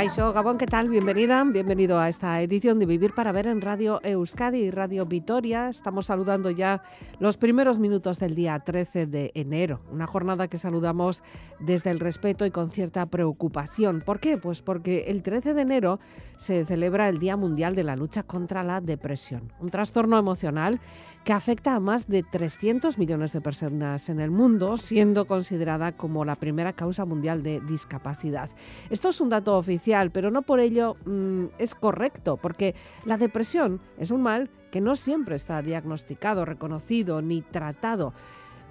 Caixo Gabón, ¿qué tal? Bienvenida, bienvenido a esta edición de Vivir para Ver en Radio Euskadi y Radio Vitoria. Estamos saludando ya los primeros minutos del día 13 de enero, una jornada que saludamos desde el respeto y con cierta preocupación. ¿Por qué? Pues porque el 13 de enero se celebra el Día Mundial de la Lucha contra la Depresión, un trastorno emocional que afecta a más de 300 millones de personas en el mundo, siendo considerada como la primera causa mundial de discapacidad. Esto es un dato oficial, pero no por ello mm, es correcto, porque la depresión es un mal que no siempre está diagnosticado, reconocido ni tratado.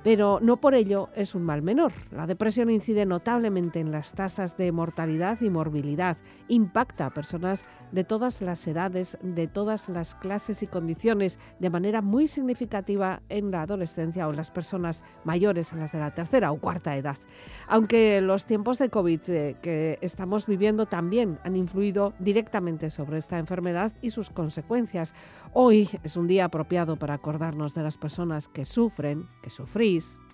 Pero no por ello es un mal menor. La depresión incide notablemente en las tasas de mortalidad y morbilidad. Impacta a personas de todas las edades, de todas las clases y condiciones, de manera muy significativa en la adolescencia o en las personas mayores, en las de la tercera o cuarta edad. Aunque los tiempos de COVID eh, que estamos viviendo también han influido directamente sobre esta enfermedad y sus consecuencias. Hoy es un día apropiado para acordarnos de las personas que sufren, que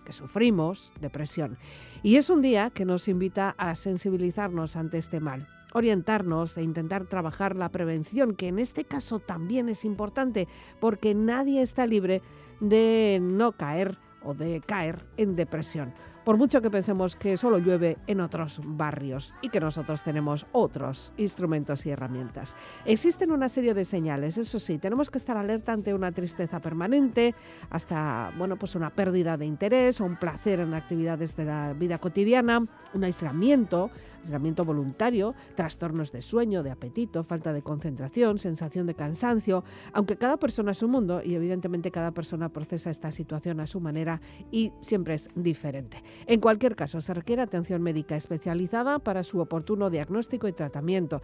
que sufrimos depresión. Y es un día que nos invita a sensibilizarnos ante este mal, orientarnos e intentar trabajar la prevención, que en este caso también es importante porque nadie está libre de no caer o de caer en depresión por mucho que pensemos que solo llueve en otros barrios y que nosotros tenemos otros instrumentos y herramientas. Existen una serie de señales, eso sí, tenemos que estar alerta ante una tristeza permanente, hasta bueno, pues una pérdida de interés o un placer en actividades de la vida cotidiana, un aislamiento, aislamiento voluntario, trastornos de sueño, de apetito, falta de concentración, sensación de cansancio, aunque cada persona es un mundo y evidentemente cada persona procesa esta situación a su manera y siempre es diferente. En cualquier caso, se requiere atención médica especializada para su oportuno diagnóstico y tratamiento.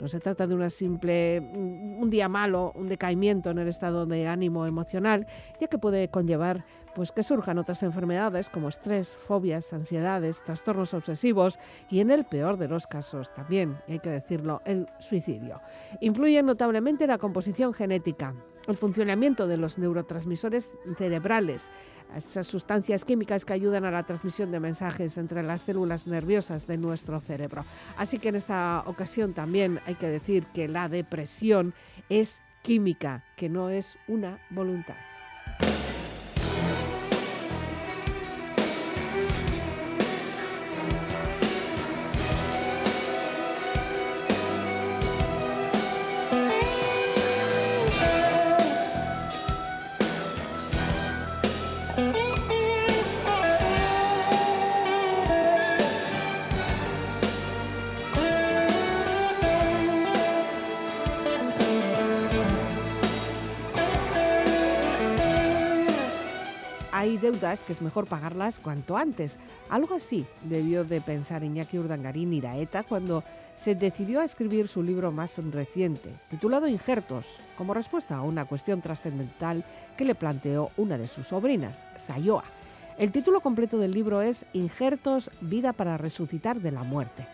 No se trata de una simple mm, un día malo, un decaimiento en el estado de ánimo emocional, ya que puede conllevar pues que surjan otras enfermedades como estrés, fobias, ansiedades, trastornos obsesivos y en el peor de los casos también, hay que decirlo, el suicidio. Influye notablemente la composición genética, el funcionamiento de los neurotransmisores cerebrales, esas sustancias químicas que ayudan a la transmisión de mensajes entre las células nerviosas de nuestro cerebro. Así que en esta ocasión también hay que decir que la depresión es química, que no es una voluntad. Hay deudas que es mejor pagarlas cuanto antes. Algo así debió de pensar Iñaki Urdangarín Iraeta cuando se decidió a escribir su libro más reciente, titulado Injertos, como respuesta a una cuestión trascendental que le planteó una de sus sobrinas, Sayoa. El título completo del libro es Injertos, vida para resucitar de la muerte.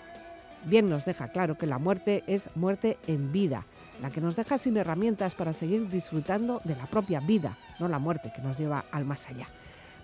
Bien nos deja claro que la muerte es muerte en vida, la que nos deja sin herramientas para seguir disfrutando de la propia vida, no la muerte que nos lleva al más allá.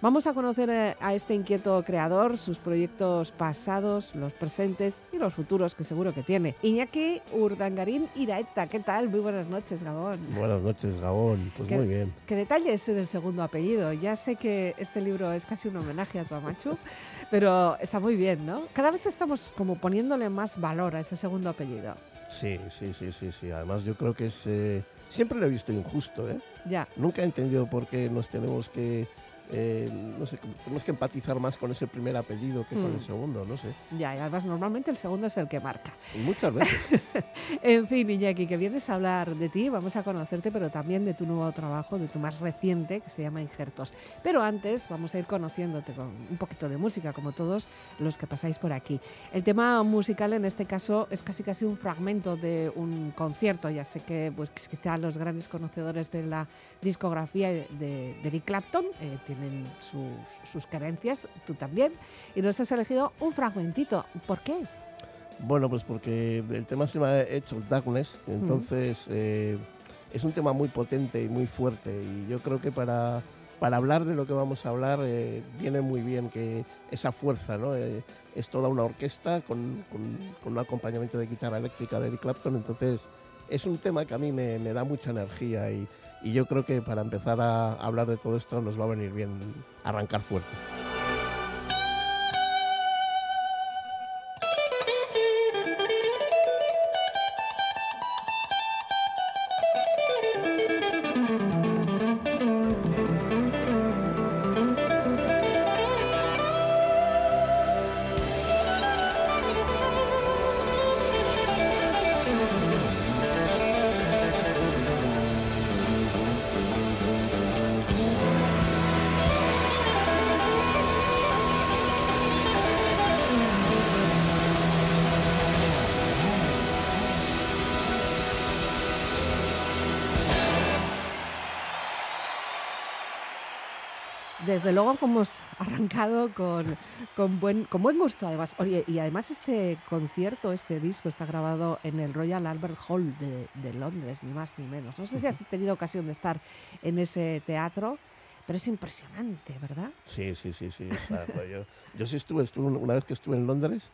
Vamos a conocer eh, a este inquieto creador, sus proyectos pasados, los presentes y los futuros que seguro que tiene. Iñaki Urdangarín Iraeta, ¿qué tal? Muy buenas noches, Gabón. Buenas noches, Gabón. Pues muy bien. ¿Qué detalle es el segundo apellido? Ya sé que este libro es casi un homenaje a tu amachu, pero está muy bien, ¿no? Cada vez estamos como poniéndole más valor a ese segundo apellido. Sí, sí, sí, sí, sí. Además yo creo que es... Eh, siempre lo he visto injusto, ¿eh? Ya. Nunca he entendido por qué nos tenemos que eh, no sé, tenemos que empatizar más con ese primer apellido que con el mm. segundo, no sé. Ya, y además normalmente el segundo es el que marca. muchas veces. en fin, Iñaki, que vienes a hablar de ti, vamos a conocerte, pero también de tu nuevo trabajo, de tu más reciente, que se llama Injertos. Pero antes vamos a ir conociéndote con un poquito de música, como todos los que pasáis por aquí. El tema musical en este caso es casi casi un fragmento de un concierto. Ya sé que pues quizá los grandes conocedores de la discografía de, Eric Clapton eh, tienen sus, sus carencias, tú también, y nos has elegido un fragmentito. ¿Por qué? Bueno, pues porque el tema se llama Edge of Darkness, entonces eh, es un tema muy potente y muy fuerte y yo creo que para, para hablar de lo que vamos a hablar eh, viene muy bien que esa fuerza, ¿no? Eh, es toda una orquesta con, con, con, un acompañamiento de guitarra eléctrica de Eric Clapton, entonces es un tema que a mí me, me da mucha energía y, y yo creo que para empezar a hablar de todo esto nos va a venir bien arrancar fuerte. Luego como hemos arrancado con, con, buen, con buen gusto además. Oye, y además este concierto, este disco está grabado en el Royal Albert Hall de, de Londres, ni más ni menos. No sé si has tenido ocasión de estar en ese teatro, pero es impresionante, ¿verdad? Sí, sí, sí, sí. Claro. yo, yo sí estuve, estuve, una vez que estuve en Londres,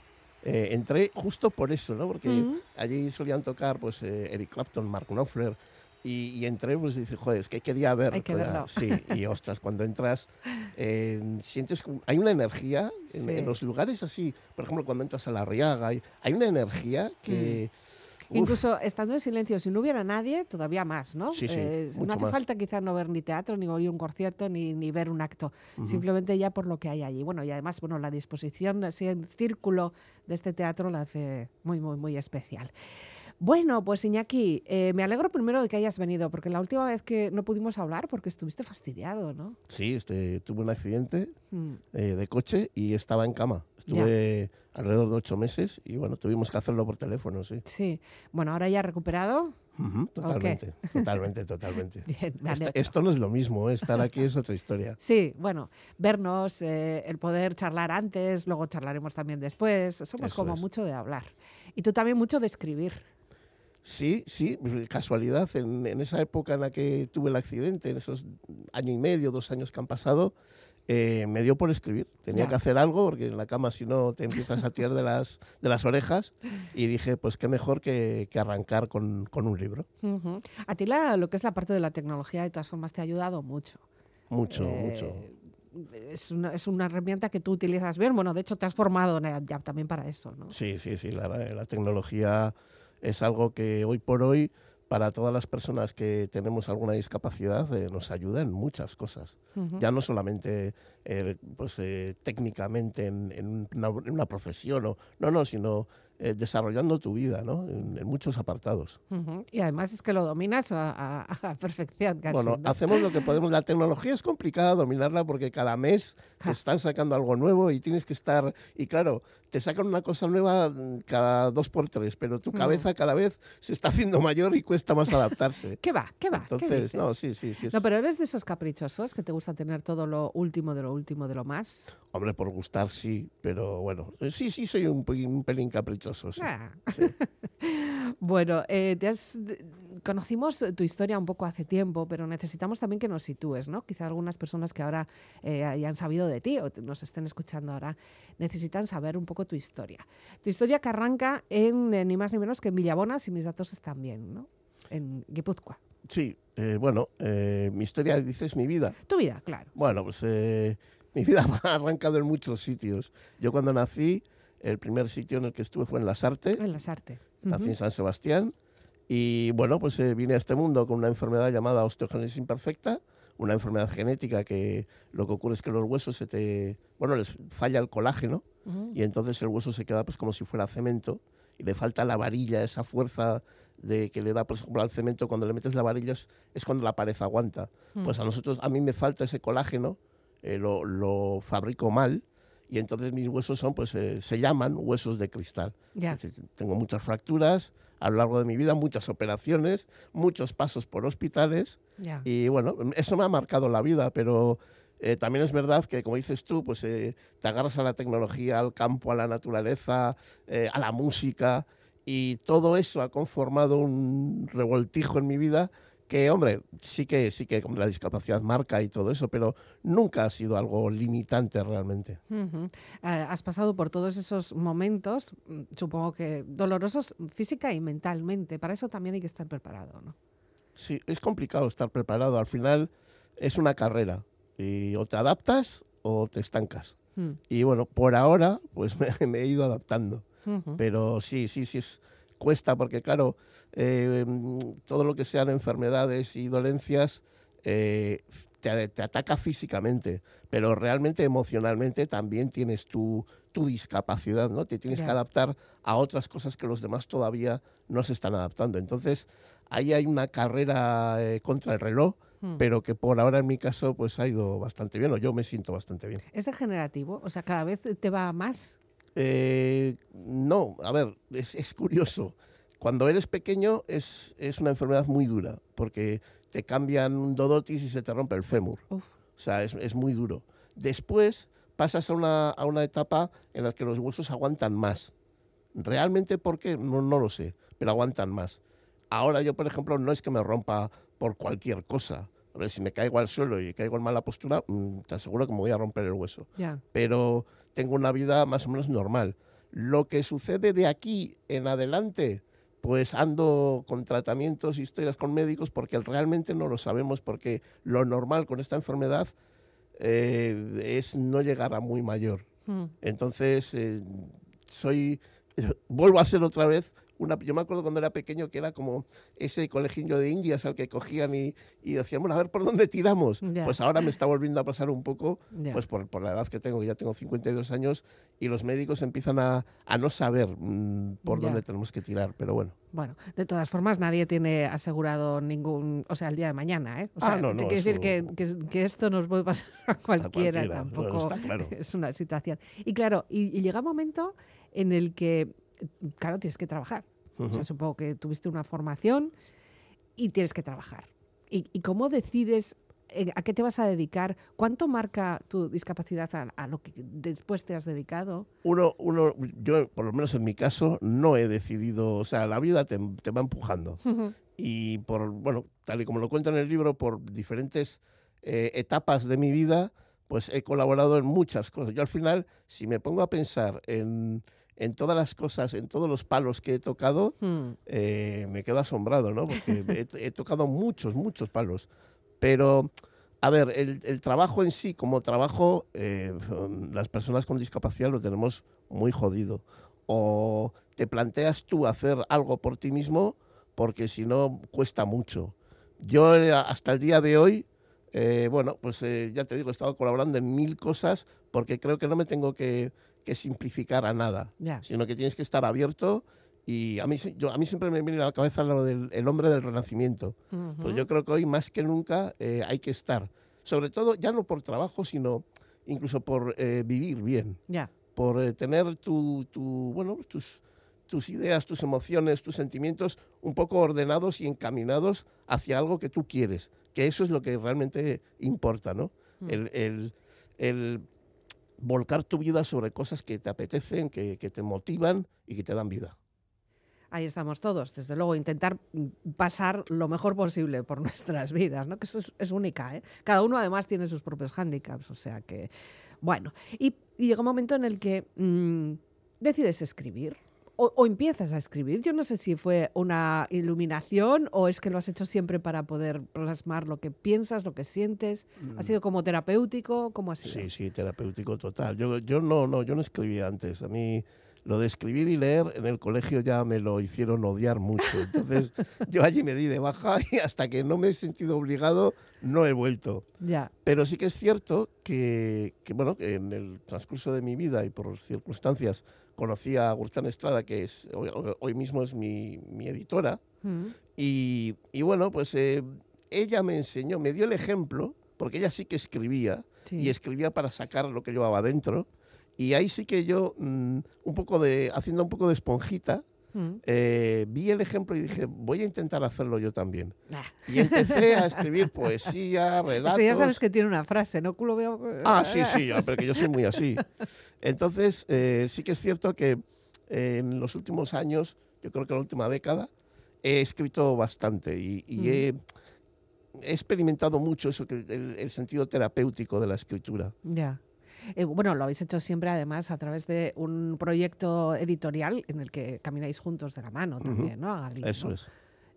eh, entré justo por eso, ¿no? Porque Mm. allí solían tocar pues eh, Eric Clapton, Mark Knopfler, y, y entré pues dice, joder, es que quería ver. Hay que verlo. Sí, y ostras, cuando entras, eh, sientes que hay una energía en, Sí. en los lugares así, por ejemplo, cuando entras a la Riaga, hay, hay una energía que... uf, Incluso estando en silencio, si no hubiera nadie, todavía más, ¿no? Sí, sí, Eh, no hace más. falta quizás no ver ni teatro, ni oír un concierto, ni, ni ver un acto. Simplemente ya por lo que hay allí. Bueno, y además, bueno, la disposición así en círculo de este teatro la hace muy, muy, muy especial. Bueno, pues Iñaki, eh, me alegro primero de que hayas venido, porque la última vez que no pudimos hablar, porque estuviste fastidiado, ¿no? Sí, este, tuve un accidente Mm. eh, de coche y estaba en cama. Estuve alrededor de ocho meses y bueno, tuvimos que hacerlo por teléfono, sí. Sí. Bueno, ahora ya recuperado. Totalmente, totalmente, totalmente. Bien, Esto, no es lo mismo, ¿eh? estar aquí es otra historia. Sí, bueno, vernos, eh, el poder charlar antes, luego charlaremos también después. Somos Eso como es. mucho de hablar. Y tú también mucho de escribir. Sí, sí, casualidad, en, en esa época en la que tuve el accidente, en esos año y medio, dos años que han pasado, eh, me dio por escribir. Tenía Ya. que hacer algo, porque en la cama si no te empiezas a tirar de las, de las orejas, y dije, pues qué mejor que, que arrancar con, con un libro. Ujú. A ti la- lo que es la parte de la tecnología, de todas formas, te ha ayudado mucho. Mucho, Eh, mucho. Es una, es una herramienta que tú utilizas bien. Bueno, de hecho, te has formado en- ya también para eso, ¿no? Sí, sí, sí, la, la tecnología es algo que hoy por hoy, para todas las personas que tenemos alguna discapacidad, eh, nos ayuda en muchas cosas. Ya no solamente eh, pues, eh, técnicamente en, en una, en una profesión, o, no, no, sino eh, desarrollando tu vida ¿no? en, en muchos apartados. Ujú. Y además es que lo dominas a, a- a perfección casi. bueno, ¿no? hacemos lo que podemos. La tecnología es complicada dominarla porque cada mes te están sacando algo nuevo y tienes que estar. Y claro, te sacan una cosa nueva mm, cada dos por tres, pero tu cabeza cada vez se está haciendo mayor y cuesta más adaptarse. ¿Qué va? ¿Qué va? ¿Qué Entonces, no, dices? sí, sí, sí. es- No, pero eres de esos caprichosos que te gusta tener todo lo último de lo último de lo más. Hombre, por gustar sí, pero bueno, eh, sí, sí, soy un, un pelín caprichoso. Sí. Ah. Sí. Bueno, eh, te has- conocimos tu historia un poco hace tiempo, pero necesitamos también que nos sitúes, ¿no? Quizá algunas personas que ahora eh, hayan sabido de ti o nos estén escuchando ahora necesitan saber un poco tu historia. Tu historia que arranca en eh, ni más ni menos que en Villabona, si mis datos están bien, ¿no? En Guipúzcoa. Sí, eh, bueno, mi historia, dices, mi vida. Tu vida, claro. Bueno, pues mi vida ha arrancado en muchos sitios. Yo cuando nací, el primer sitio en el que estuve fue en Las Artes, En las artes. nací Ujú. en San Sebastián, y bueno, pues eh, vine a este mundo con una enfermedad llamada osteogénesis imperfecta, una enfermedad genética que lo que ocurre es que los huesos se te, bueno, les falla el colágeno, Ujú. y entonces el hueso se queda pues como si fuera cemento y le falta la varilla, esa fuerza de que le da por ejemplo al cemento cuando le metes la varilla es, es cuando la pared aguanta. Mm. Pues a nosotros, a mí me falta ese colágeno, eh, lo, lo fabrico mal y entonces mis huesos son, pues eh, se llaman huesos de cristal. Ya. Tengo muchas fracturas a lo largo de mi vida, muchas operaciones, muchos pasos por hospitales Ya. y bueno, eso me ha marcado la vida, pero Eh, también es verdad que, como dices tú, pues eh, te agarras a la tecnología, al campo, a la naturaleza, eh, a la música, y todo eso ha conformado un revoltijo en mi vida que, hombre, sí que, sí que la discapacidad marca y todo eso, pero nunca ha sido algo limitante realmente. has pasado por todos esos momentos, mm, supongo que dolorosos física y mentalmente. Para eso también hay que estar preparado, ¿no? Sí, es complicado estar preparado. Al final es una carrera. Y o te adaptas o te estancas. Hmm. Y bueno, por ahora, pues me, he ido adaptando. Pero sí, sí, sí, es, cuesta porque, claro, eh, todo lo que sean enfermedades y dolencias eh, te, te, ataca físicamente, pero realmente emocionalmente también tienes tu, tu discapacidad, ¿no? Te tienes que adaptar a otras cosas que los demás todavía no se están adaptando. Entonces, ahí hay una carrera eh, contra el reloj Hmm. pero que por ahora en mi caso pues ha ido bastante bien, o yo me siento bastante bien. ¿Es degenerativo? O sea, cada vez te va más. Eh, no, a ver, es, curioso. Cuando eres pequeño es, es, una enfermedad muy dura, porque te cambian un dodotis y se te rompe el fémur. O sea, es, es, muy duro. Después pasas a una, a una etapa en la que los huesos aguantan más. ¿Realmente por qué? No, no lo sé, pero aguantan más. Ahora yo, por ejemplo, no es que me rompa por cualquier cosa. A ver, si me caigo al suelo y caigo en mala postura, mm, te aseguro que me voy a romper el hueso. Pero tengo una vida más o menos normal. Lo que sucede de aquí en adelante, pues ando con tratamientos, historias con médicos, porque realmente no lo sabemos, porque lo normal con esta enfermedad eh, es no llegar a muy mayor. Hmm. Entonces, eh, soy, vuelvo a ser otra vez yo me acuerdo cuando era pequeño que era como ese colegio de indias al que cogían y, y decíamos, a ver por dónde tiramos. Pues ahora me está volviendo a pasar un poco, pues por, por, la edad que tengo, que ya tengo 52 años, y los médicos empiezan a, a no saber mm, por dónde tenemos que tirar, pero bueno. Bueno, de todas formas, nadie tiene asegurado ningún, o sea, el día de mañana, ¿eh? O sea, ah, no, no, decir que, que, esto nos puede pasar a cualquiera, tampoco es una situación. Y claro, y llega un momento en el que claro, tienes que trabajar. o sea, supongo que tuviste una formación y tienes que trabajar. ¿Y, cómo decides eh, a qué te vas a dedicar? ¿Cuánto marca tu discapacidad a, lo que después te has dedicado? Uno, uno, yo, por lo menos en mi caso, no he decidido, o sea, la vida te, va empujando. Y por, bueno, tal y como lo cuento en el libro, por diferentes eh, etapas de mi vida, pues he colaborado en muchas cosas. Yo al final, si me pongo a pensar en en todas las cosas, en todos los palos que he tocado, hmm. eh, me quedo asombrado, ¿no? Porque he, tocado muchos, muchos palos. Pero, a ver, el, trabajo en sí, como trabajo, eh, las personas con discapacidad lo tenemos muy jodido. O te planteas tú hacer algo por ti mismo, porque si no, cuesta mucho. Yo eh, hasta el día de hoy, bueno, pues ya te digo, he estado colaborando en mil cosas porque creo que no me tengo que que simplificar a nada, sino que tienes que estar abierto y a mí, yo, a mí siempre me viene a la cabeza lo del el hombre del renacimiento. Pues yo creo que hoy más que nunca eh, hay que estar, sobre todo ya no por trabajo, sino incluso por eh, vivir bien, por eh, tener tu, tu, bueno, tus, tus ideas, tus emociones, tus sentimientos un poco ordenados y encaminados hacia algo que tú quieres, que eso es lo que realmente importa, ¿no? Mm. el, el, el volcar tu vida sobre cosas que te apetecen, que, te motivan y que te dan vida. Ahí estamos todos, desde luego, intentar pasar lo mejor posible por nuestras vidas, ¿no? que eso es, única. ¿eh? Cada uno además tiene sus propios hándicaps, o sea que, bueno, y, llega un momento en el que mm, decides escribir, o, empiezas a escribir. Yo no sé si fue una iluminación o es que lo has hecho siempre para poder plasmar lo que piensas, lo que sientes. ¿Ha sido como terapéutico? ¿Cómo ha sido? Sí, sí, terapéutico total. Yo, yo no, no, yo no escribía antes. A mí lo de escribir y leer en el colegio ya me lo hicieron odiar mucho. Entonces yo allí me di de baja y hasta que no me he sentido obligado no he vuelto. Ya. Pero sí que es cierto que, que bueno, que en el transcurso de mi vida y por circunstancias conocí a Agustín Estrada, que es, hoy, mismo es mi, editora, mm. y, bueno, pues eh, ella me enseñó, me dio el ejemplo, porque ella sí que escribía, y escribía para sacar lo que llevaba dentro, y ahí sí que yo, mm, un poco de, haciendo un poco de esponjita, Mm. eh, vi el ejemplo y dije, voy a intentar hacerlo yo también. Ah. Y empecé a escribir poesía, relatos. Eso ya sabes que tiene una frase, ¿no? Culo veo... Ah, sí, sí, ah, pero que yo soy muy así. Entonces, eh, sí que es cierto que eh, en los últimos años, yo creo que la última década, he escrito bastante y, y Mm. he, he experimentado mucho eso, el, el sentido terapéutico de la escritura. Ya. Eh, bueno, lo habéis hecho siempre, además, a través de un proyecto editorial en el que camináis juntos de la mano también, ¿no? Agali, Eso ¿no? es.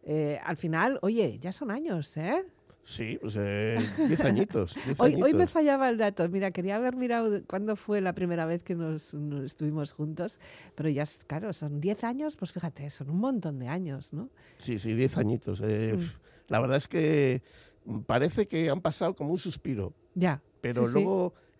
Eh, al final, oye, ya son años, ¿eh? Sí, pues eh, diez añitos. Hoy, hoy me fallaba el dato. Mira, quería haber mirado cuándo fue la primera vez que nos, nos estuvimos juntos, pero ya, es- claro, son 10 años, pues fíjate, son un montón de años, ¿no? Sí, sí, diez añitos. eh, Mm. La verdad es que parece que han pasado como un suspiro. Ya. pero sí, sí.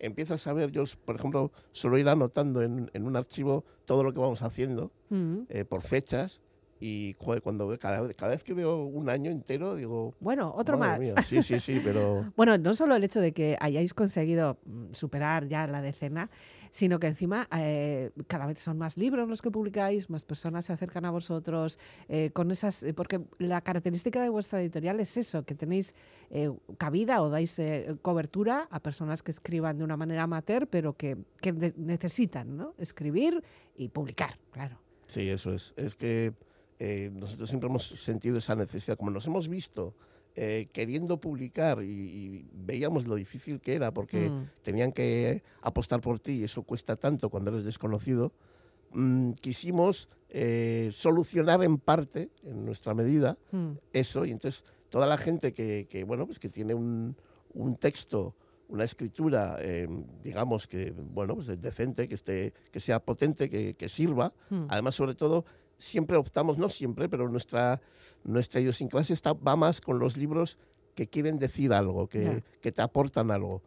Empiezas a ver, yo por ejemplo suelo ir anotando en, en un archivo todo lo que vamos haciendo Mm. eh, por fechas y cuando cada, vez- cada vez que veo un año entero digo... Bueno, otro "Madre más. mía". Sí, sí, sí, pero... Bueno, no solo el hecho de que hayáis conseguido mm, superar ya la decena, sino que encima eh, cada vez son más libros los que publicáis, más personas se acercan a vosotros, eh, con esas, eh, porque la característica de vuestra editorial es eso, que tenéis eh, cabida o dais eh, cobertura a personas que escriban de una manera amateur, pero que, que necesitan ¿no? escribir y publicar, claro. Sí, eso es. Es que eh, nosotros siempre hemos sentido esa necesidad. Como nos hemos visto eh, queriendo publicar y, y veíamos lo difícil que era porque Mm. tenían que apostar por ti y eso cuesta tanto cuando eres desconocido, mm, quisimos eh, solucionar en parte, en nuestra medida, Mm. eso. Y entonces toda la gente que, que, bueno, pues que tiene un, un texto, una escritura, eh, digamos que, bueno, pues decente, que, esté, que sea potente, que, que sirva, Mm. Además, sobre todo, siempre optamos, no siempre, pero nuestra, nuestra idiosincrasia está, va más con los libros que quieren decir algo, que, que te aportan algo.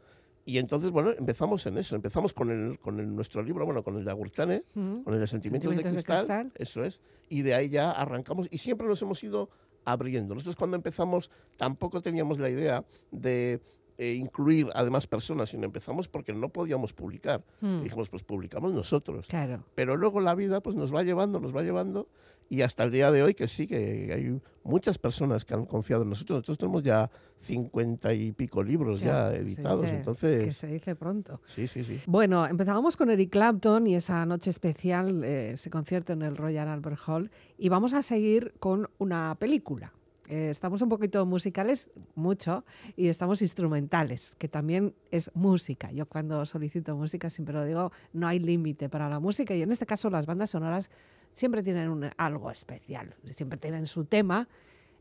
Y entonces, bueno, empezamos en eso. Empezamos con, el, con el- nuestro libro, bueno, con el de Agurtane, Mm. con el de Sentimientos, Sentimientos de, de cristal, Cristal. Eso es. Y de ahí ya arrancamos. Y siempre nos hemos ido abriendo. Nosotros cuando empezamos tampoco teníamos la idea de eh, incluir a demás personas, sino empezamos porque no podíamos publicar. Mm. Y dijimos, pues publicamos nosotros Claro. pero luego la vida pues nos va llevando, nos va llevando y hasta el día de hoy que sí, que hay muchas personas que han confiado en nosotros. Nosotros tenemos ya cincuenta y pico libros Ya, editados, dice- Que entonces se dice pronto. sí, sí, sí. Bueno, empezábamos con Eric Clapton y esa noche especial, eh, ese concierto en el Royal Albert Hall, y vamos a seguir con una película. Eh, estamos un poquito musicales, mucho, y estamos instrumentales, que también es música. Yo cuando solicito música siempre lo digo, no hay límite para la música, y en este caso las bandas sonoras siempre tienen un- algo especial, siempre tienen su tema,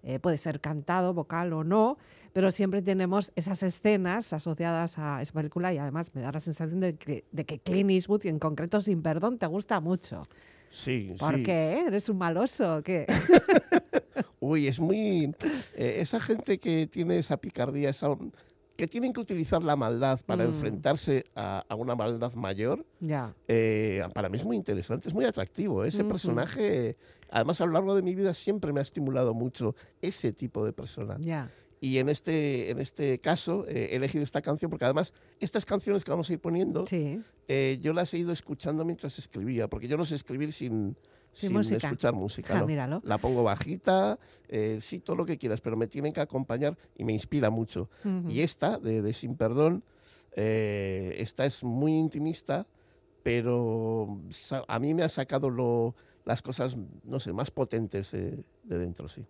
eh, puede ser cantado, vocal o no, pero siempre tenemos esas escenas asociadas a esa película y además me da la sensación de que, de que Clint Eastwood y en concreto Sin Perdón te gusta mucho. Sí, ¿Por sí. qué? ¿Eres un maloso o qué? Uy, es muy... eh, esa gente que tiene esa picardía, esa, que tienen que utilizar la maldad para Mm. enfrentarse a, a una maldad mayor, ya. eh, para mí es muy interesante, es muy atractivo. Ese Ujú. personaje, además a lo largo de mi vida siempre me ha estimulado mucho ese tipo de persona. Ya. Y en este, en este caso eh, he elegido esta canción porque además estas canciones que vamos a ir poniendo, Sí. eh, yo las he ido escuchando mientras escribía, porque yo no sé escribir sin, Sin música. escuchar música. Ja, ¿no? míralo. La pongo bajita, eh, sí, todo lo que quieras, pero me tienen que acompañar y me inspira mucho. Y esta, de, de Sin Perdón, eh, esta es muy intimista, pero a mí me ha sacado lo- las cosas, no sé, más potentes eh, de dentro, sí.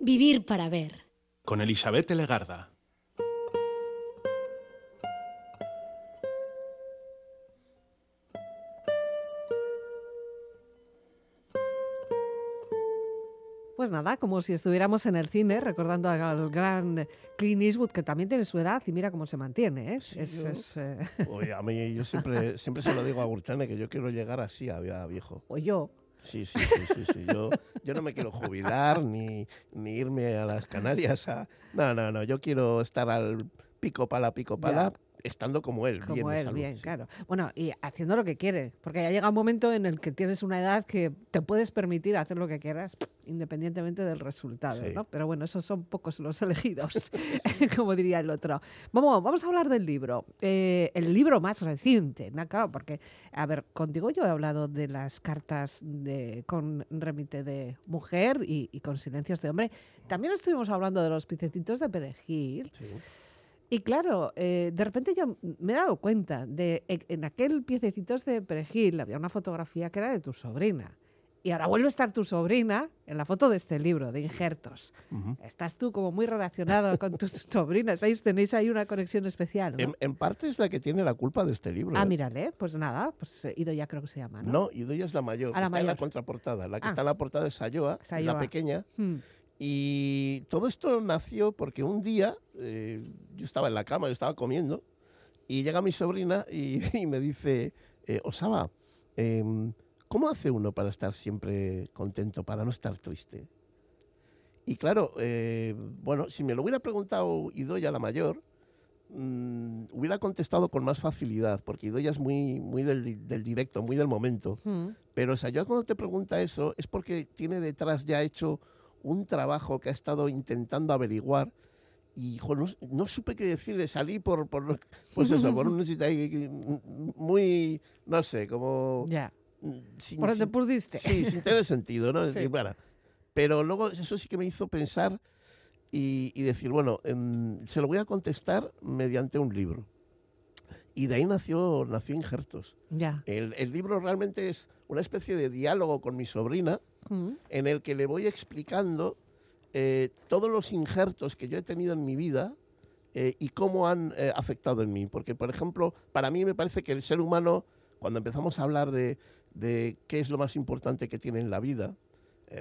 Vivir para ver. Con Elizabeth Legarda. Pues nada, como si estuviéramos en el cine, recordando al gran Clint Eastwood, que también tiene su edad y mira cómo se mantiene. ¿eh? Sí, es, yo- es, eh, Oye, a mí yo siempre, siempre se lo digo a Gurtane que yo quiero llegar así a, a viejo. o yo. Sí, sí, sí, sí, sí. Yo, yo no me quiero jubilar ni, ni irme a las Canarias a... No, no, no, yo quiero estar al pico pala, pico pala, estando como él, bien de salud, bien, sí. claro. Bueno, y haciendo lo que quiere, porque ya llega un momento en el que tienes una edad que te puedes permitir hacer lo que quieras, independientemente del resultado, Sí. ¿no? Pero bueno, esos son pocos los elegidos, como diría el otro. Vamos, vamos a hablar del libro, eh, el libro más reciente, ¿no? Claro, porque, a ver, contigo yo he hablado de las cartas de, con remite de mujer y, y con silencios de hombre. También estuvimos hablando de los picecitos de perejil. Sí. Y claro, eh, de repente yo me he dado cuenta de e- en aquel piececitos de perejil había una fotografía que era de tu sobrina. Y ahora vuelve a estar tu sobrina en la foto de este libro, de injertos. Ujú. Estás tú como muy relacionado con tu sobrina. Estáis, tenéis ahí una conexión especial, ¿no? En, en parte es la que tiene la culpa de este libro. ah, ¿eh? mírale, pues nada, pues eh, Ido ya creo que se llama, ¿no? No, Idoia es la mayor, Ah, la está en la mayor. contraportada. La que Ah. está en la portada es Sayoa, es Sayoa. la pequeña. Hmm, Y todo esto nació porque un día eh, yo estaba en la cama, yo estaba comiendo, y llega mi sobrina y, y me dice, eh, Osaba, em, ¿cómo hace uno para estar siempre contento, para no estar triste? Y claro, eh, bueno, si me lo hubiera preguntado Idoya la mayor, mm, hubiera contestado con más facilidad, porque Idoya es muy, muy del, del directo, muy del momento. hmm. Pero Sayoa cuando te pregunta eso es porque tiene detrás ya hecho un trabajo que ha estado intentando averiguar y jo, no, no supe qué decirle, salí por, por pues eso, por un sitio ahí muy, no sé, como... Ya, sin- por donde sin- pudiste. Sí, sin tener sentido, ¿no? Sí. bueno, pero luego eso sí que me hizo pensar y, y decir, bueno, em, se lo voy a contestar mediante un libro. Y de ahí nació, nació Injertos. Ya. El, el libro realmente es una especie de diálogo con mi sobrina Hmm. en el que le voy explicando eh, todos los injertos que yo he tenido en mi vida eh, y cómo han eh, afectado en mí. Porque, por ejemplo, para mí me parece que el ser humano, cuando empezamos a hablar de, de qué es lo más importante que tiene en la vida,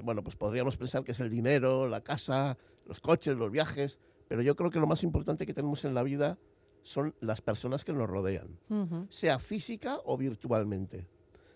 bueno, pues podríamos pensar que es el dinero, la casa, los coches, los viajes, pero yo creo que lo más importante que tenemos en la vida son las personas que nos rodean sea física o virtualmente.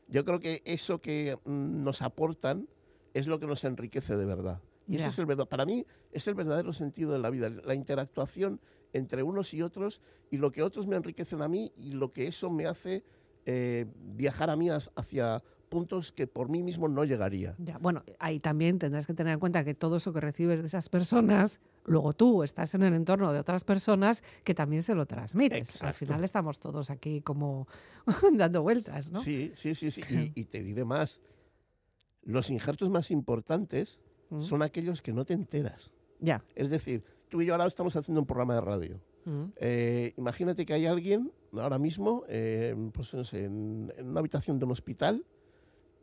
Yo creo que eso que mm, nos aportan es lo que nos enriquece de verdad. Y ese Ya. es el verdad. Para mí es el verdadero sentido de la vida, la interactuación entre unos y otros y lo que otros me enriquecen a mí y lo que eso me hace eh, viajar a mí hacia puntos que por mí mismo no llegaría. Ya, bueno, ahí también tendrás que tener en cuenta que todo eso que recibes de esas personas, luego tú estás en el entorno de otras personas que también se lo transmites. Al final estamos todos aquí como dando vueltas, ¿no? Sí, sí, sí, sí. Y, y te diré más. Los injertos más importantes Mm. son aquellos que no te enteras. Ya. Es decir, tú y yo ahora estamos haciendo un programa de radio. Mm. Eh, imagínate que hay alguien ahora mismo, eh, pues no sé, en, en una habitación de un hospital,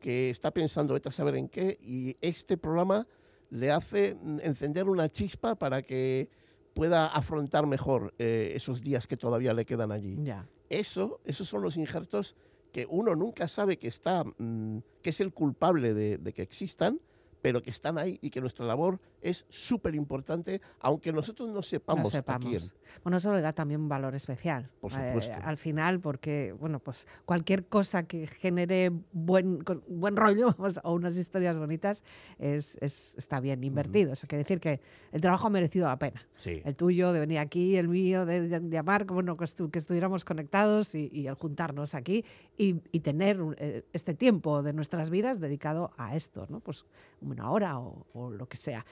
que está pensando, vete a saber en qué, y este programa le hace encender una chispa para que pueda afrontar mejor eh, esos días que todavía le quedan allí. Ya. Eso, esos son los injertos que uno nunca sabe que está, mm, que es el culpable de, de que existan, pero que están ahí y que nuestra labor es súper importante, aunque nosotros no sepamos, No a sepamos. quién. Bueno, eso le da también un valor especial. Por eh, supuesto. al final, porque, bueno, pues cualquier cosa que genere buen, buen rollo vamos, o unas historias bonitas es, es- está bien invertido. Eso quiere decir que el trabajo ha merecido la pena. Sí. El tuyo, de venir aquí, el mío, de, llamar, bueno, que, estu- que estuviéramos conectados y, y el juntarnos aquí y, y tener eh, este tiempo de nuestras vidas dedicado a esto, ¿no? Pues una hora o, o lo que sea.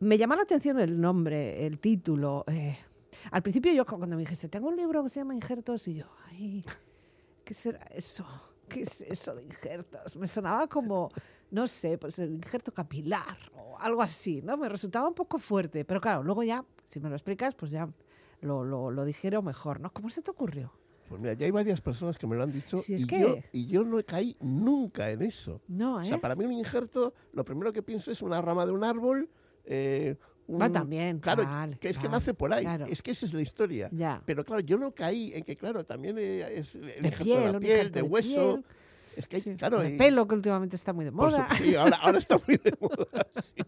Me llama la atención el nombre, el título. eh, al principio yo cuando me dijiste, tengo un libro que se llama Injertos y yo, ay, ¿qué será eso? ¿Qué es eso de injertos? Me sonaba como, no sé, pues el injerto capilar o algo así, ¿no? Me resultaba un poco fuerte, pero claro, luego ya, si me lo explicas, pues ya lo, lo, lo digiero mejor, ¿no? ¿Cómo se te ocurrió? Pues mira, ya hay varias personas que me lo han dicho Si es y, que- yo, y yo no caí nunca en eso. No, O ¿eh? sea, para mí un injerto, lo primero que pienso es una rama de un árbol eh, un- Va también, Claro, vale, que es que vale, nace por ahí. claro. Es que esa es la historia. Ya. Pero claro, yo no caí en que, claro, también eh, es el De piel, de la piel, de hueso. piel. Es que, hay- Sí, claro, de y- pelo, que últimamente está muy de su- moda. sí, ahora, ahora está muy de moda. sí.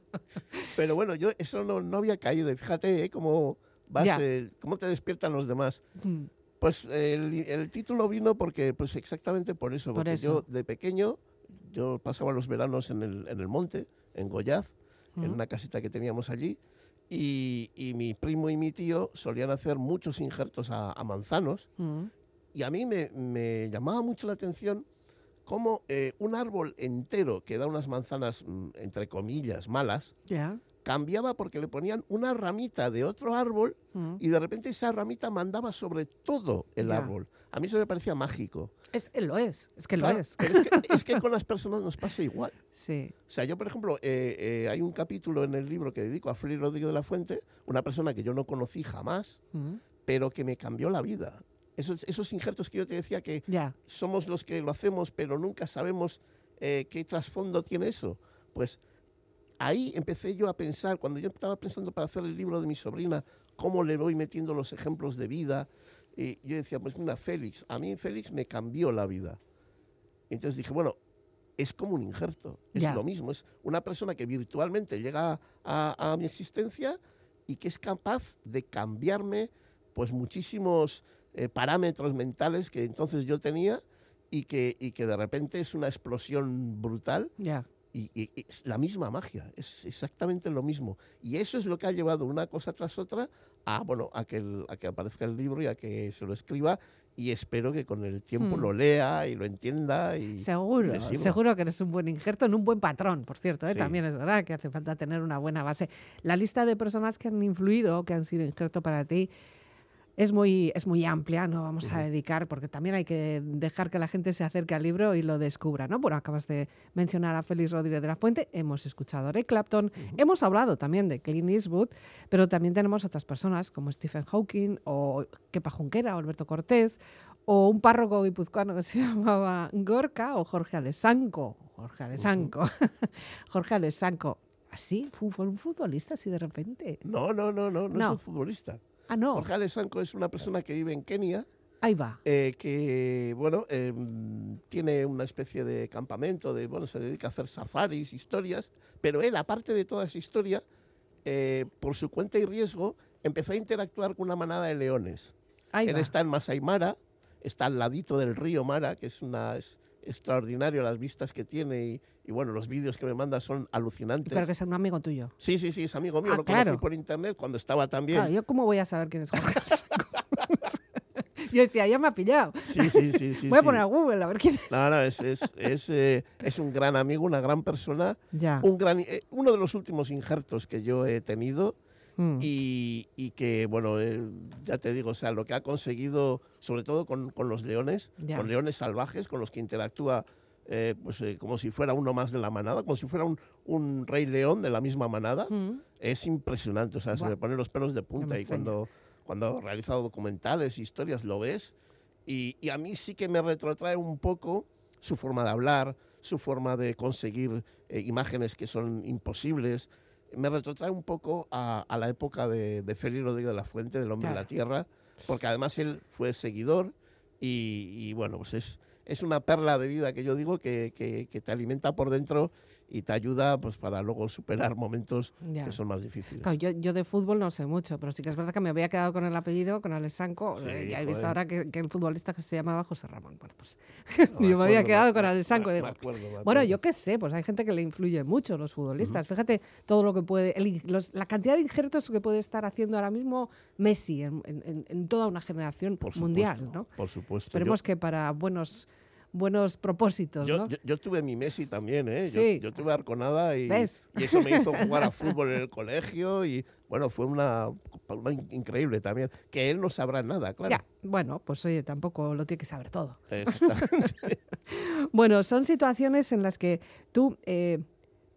Pero bueno, yo eso no, no había caído. Y fíjate eh, cómo, vas, eh, cómo te despiertan los demás. Mm, Pues el, el título vino porque, pues exactamente por eso. Por Porque eso. yo de pequeño, yo pasaba los veranos en el, en el monte, en Goyaz, en mm. una casita que teníamos allí. Y, y mi primo y mi tío solían hacer muchos injertos a, a manzanos. Mm. Y a mí me, me llamaba mucho la atención cómo eh, un árbol entero que da unas manzanas, mm, entre comillas, malas, Ya. Cambiaba porque le ponían una ramita de otro árbol Mm. y de repente esa ramita mandaba sobre todo el Ya. árbol. A mí eso me parecía mágico. Es, eh, lo es, es que lo Claro, es. es, que, es que con las personas nos pasa igual. Sí. O sea, yo, por ejemplo, eh, eh, hay un capítulo en el libro que dedico a Félix Rodríguez de la Fuente, una persona que yo no conocí jamás, Mm. pero que me cambió la vida. Esos, esos injertos que yo te decía que Ya. somos los que lo hacemos, pero nunca sabemos eh, qué trasfondo tiene eso. Pues ahí empecé yo a pensar, cuando yo estaba pensando para hacer el libro de mi sobrina, cómo le voy metiendo los ejemplos de vida, y yo decía, pues mira, Félix, a mí Félix me cambió la vida. Entonces dije, bueno, es como un injerto, es Ya. lo mismo, es una persona que virtualmente llega a, a mi existencia y que es capaz de cambiarme pues muchísimos eh, parámetros mentales que entonces yo tenía y que, y que de repente es una explosión brutal Ya. Y, y- y es la misma magia, es exactamente lo mismo. Y eso es lo que ha llevado una cosa tras otra a, bueno, a, que el- a que aparezca el libro y a que se lo escriba y espero que con el tiempo Hmm. lo lea y lo entienda. Y Seguro, seguro que eres un buen injerto en un buen patrón, por cierto, ¿eh? Sí. también es verdad que hace falta tener una buena base. La lista de personas que han influido, que han sido injerto para ti, es muy, es muy amplia, no vamos a dedicar, porque también hay que dejar que la gente se acerque al libro y lo descubra, ¿no? Bueno, acabas de mencionar a Félix Rodríguez de la Fuente, hemos escuchado a Eric Clapton, hemos hablado también de Clint Eastwood, pero también tenemos otras personas como Stephen Hawking o Kepa Junquera o Alberto Cortés, o un párroco guipuzcoano que se llamaba Gorka o Jorge Alessanco. Jorge Alessanco. Jorge Alessanco. Así, fu- fue un futbolista así de repente. no, no, no, no, no, No. es un futbolista. Ah, no. Jorge Alessanco es una persona que vive en Kenia, Ahí va. eh, que, bueno, eh, tiene una especie de campamento, de, bueno, se dedica a hacer safaris, historias, pero él, aparte de toda esa historia, eh, por su cuenta y riesgo, empezó a interactuar con una manada de leones. Ahí Él va. está en Masai Mara, está al ladito del río Mara, que es una es extraordinario las vistas que tiene y, y, bueno, los vídeos que me manda son alucinantes. Pero que es un amigo tuyo. Sí, sí, sí, es amigo mío, Ah, lo claro. conocí por internet cuando estaba también. Claro, ¿yo cómo voy a saber quién es? Yo decía, ya me ha pillado. Sí, sí, sí, sí. voy a sí. poner a Google a ver quién es. No, no, es, es, es, eh, es un gran amigo, una gran persona, Ya. un gran, eh, uno de los últimos injertos que yo he tenido Mm. y, y que, bueno, eh, ya te digo, o sea, lo que ha conseguido, sobre todo con, con los leones, con leones salvajes, con los que interactúa eh, pues, eh, como si fuera uno más de la manada, como si fuera un, un rey león de la misma manada, Mm. es impresionante, o sea, se Buah. me ponen los pelos de punta y cuando, cuando he realizado documentales, historias, lo ves y, y a mí sí que me retrotrae un poco su forma de hablar, su forma de conseguir eh, imágenes que son imposibles. Me retrotrae un poco a, a la época de, de Félix Rodríguez de la Fuente, del Hombre de la Tierra, porque además él fue seguidor y, y, bueno, pues es, es una perla de vida que yo digo que, que- que te alimenta por dentro y te ayuda pues para luego superar momentos Ya. que son más difíciles. Claro, yo, yo de fútbol no sé mucho, pero sí que es verdad que me había quedado con el apellido, con Alessanco. Sí, eh, ya he visto ahora que, que el futbolista que se llamaba José Ramón. Bueno, pues No, yo me había quedado con Alessanco. me- Bueno, yo qué sé, pues hay gente que le influye mucho los futbolistas. Fíjate todo lo que puede, el in- los- la cantidad de injertos que puede estar haciendo ahora mismo Messi en, en- toda una generación Por mundial, supuesto, ¿no? Por supuesto. Esperemos que para buenos buenos propósitos, yo, ¿no? yo, yo tuve mi Messi también, ¿eh? Yo- Sí. Yo, tuve Arconada y, eso me hizo jugar a fútbol en el colegio y bueno, fue una, una in- increíble también. Que él no sabrá nada, claro. Ya, bueno, pues oye, tampoco lo tiene que saber todo. Bueno, son situaciones en las que tú eh,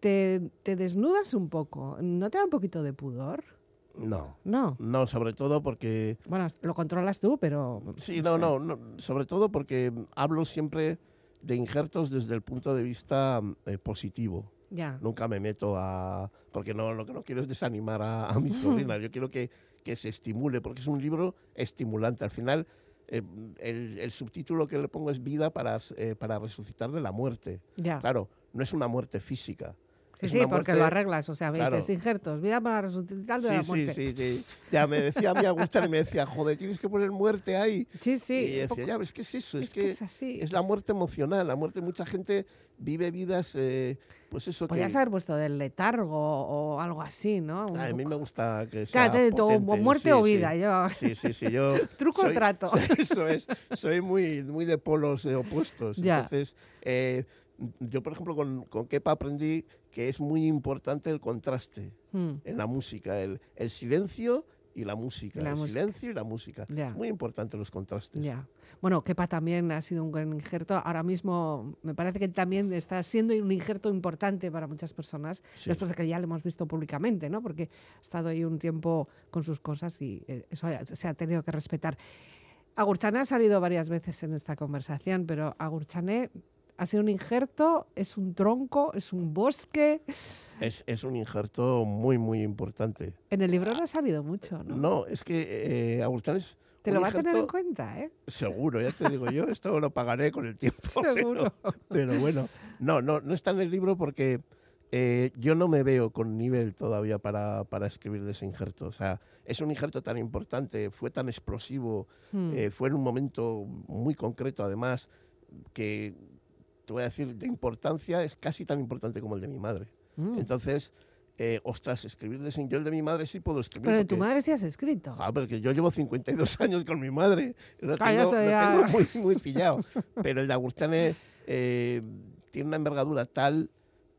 te, te desnudas un poco. ¿No te da un poquito de pudor? No, No. no, sobre todo porque Bueno, lo controlas tú, pero... Sí, no, sé. no, no, sobre todo porque hablo siempre de injertos desde el punto de vista eh, positivo. Ya. Nunca me meto a... Porque no, lo que no quiero es desanimar a, a mi sobrina. Yo quiero que, que se estimule, porque es un libro estimulante. Al final, eh, el, el subtítulo que le pongo es Vida para, eh, para resucitar de la muerte. Ya. Claro, no es una muerte física. Sí, sí, una porque muerte- lo arreglas, o sea, me Claro. dices injertos, vida para resucitar de la Sí, muerte. sí, sí, sí. Ya me decía mi Agustín y me decía, joder, tienes que poner muerte ahí. Sí, sí, y decía, poco- ya, pero es que es eso, es, es que es así. es la muerte emocional, la muerte, mucha gente vive vidas, eh, pues eso Podrías que... haber puesto del letargo o algo así, ¿no? Un A mí poco. me gusta que sea Claro, potente, muerte sí, o sí. vida, yo. Sí, sí, sí, yo... Truco o soy- trato. Eso es, soy muy, muy de polos eh, opuestos. Ya. Entonces, eh, yo, por ejemplo, con, con Kepa aprendí que es muy importante el contraste Mm, en la música, el, el silencio y la música, la el música. silencio y la música. Ya. Muy importante los contrastes. Ya. Bueno, Kepa también ha sido un gran injerto. Ahora mismo me parece que también está siendo un injerto importante para muchas personas, Sí. después de que ya lo hemos visto públicamente, ¿no? Porque ha estado ahí un tiempo con sus cosas y eh, eso se ha tenido que respetar. Agurchané ha salido varias veces en esta conversación, pero Agurchané ha sido un injerto, es un tronco, es un bosque. Es, es un injerto muy, muy importante. En el libro no ha salido mucho, ¿no? No, es que eh, Agustín es Te lo va a tener en cuenta, ¿eh? Seguro, ya te digo yo, esto lo pagaré con el tiempo. Seguro. Pero, bueno, no, no, no está en el libro porque eh, yo no me veo con nivel todavía para, para escribir de ese injerto. O sea, es un injerto tan importante, fue tan explosivo, Mm. eh, fue en un momento muy concreto además, que te voy a decir, de importancia es casi tan importante como el de mi madre. Mm. Entonces, eh, ostras, escribir de. Yo el de mi madre sí puedo escribir. Pero de tu porque- madre sí has escrito. Ah, porque yo llevo 52 años con mi madre. Lo tengo, lo ya- tengo muy, muy pillado. Pero el de Agustane eh, tiene una envergadura tal,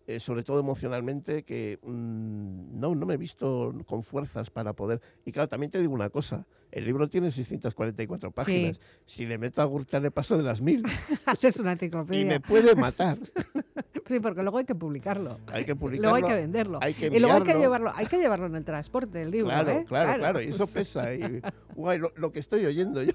eh, sobre todo emocionalmente, que mm, no, no me he visto con fuerzas para poder. Y claro, también te digo una cosa: el libro tiene 644 páginas. Si le meto a Agustane, paso de las mil. Haces una y enciclopedia. me puede matar. Sí, porque luego hay que publicarlo. Hay que Luego publicarlo. hay que venderlo. hay que y luego hay que llevarlo, hay que llevarlo en el transporte, el libro, Claro, ¿eh? claro, claro, y eso pesa. Y, guay, lo, lo que estoy oyendo yo.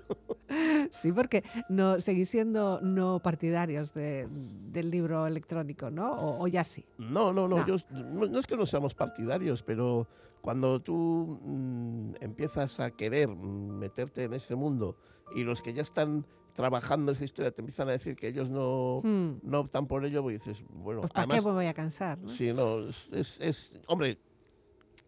Sí, porque no seguís siendo no partidarios de- del libro electrónico, ¿no? O, o ya sí. No, no, no, No. yo- no, no es que no seamos partidarios, pero cuando tú mm, empiezas a querer mm, meterte en ese mundo y los que ya están trabajando esa historia te empiezan a decir que ellos no, Hmm. no optan por ello, pues dices, bueno, Pues ¿para además, qué me voy a cansar? ¿no? sí, no, es, es- es- hombre,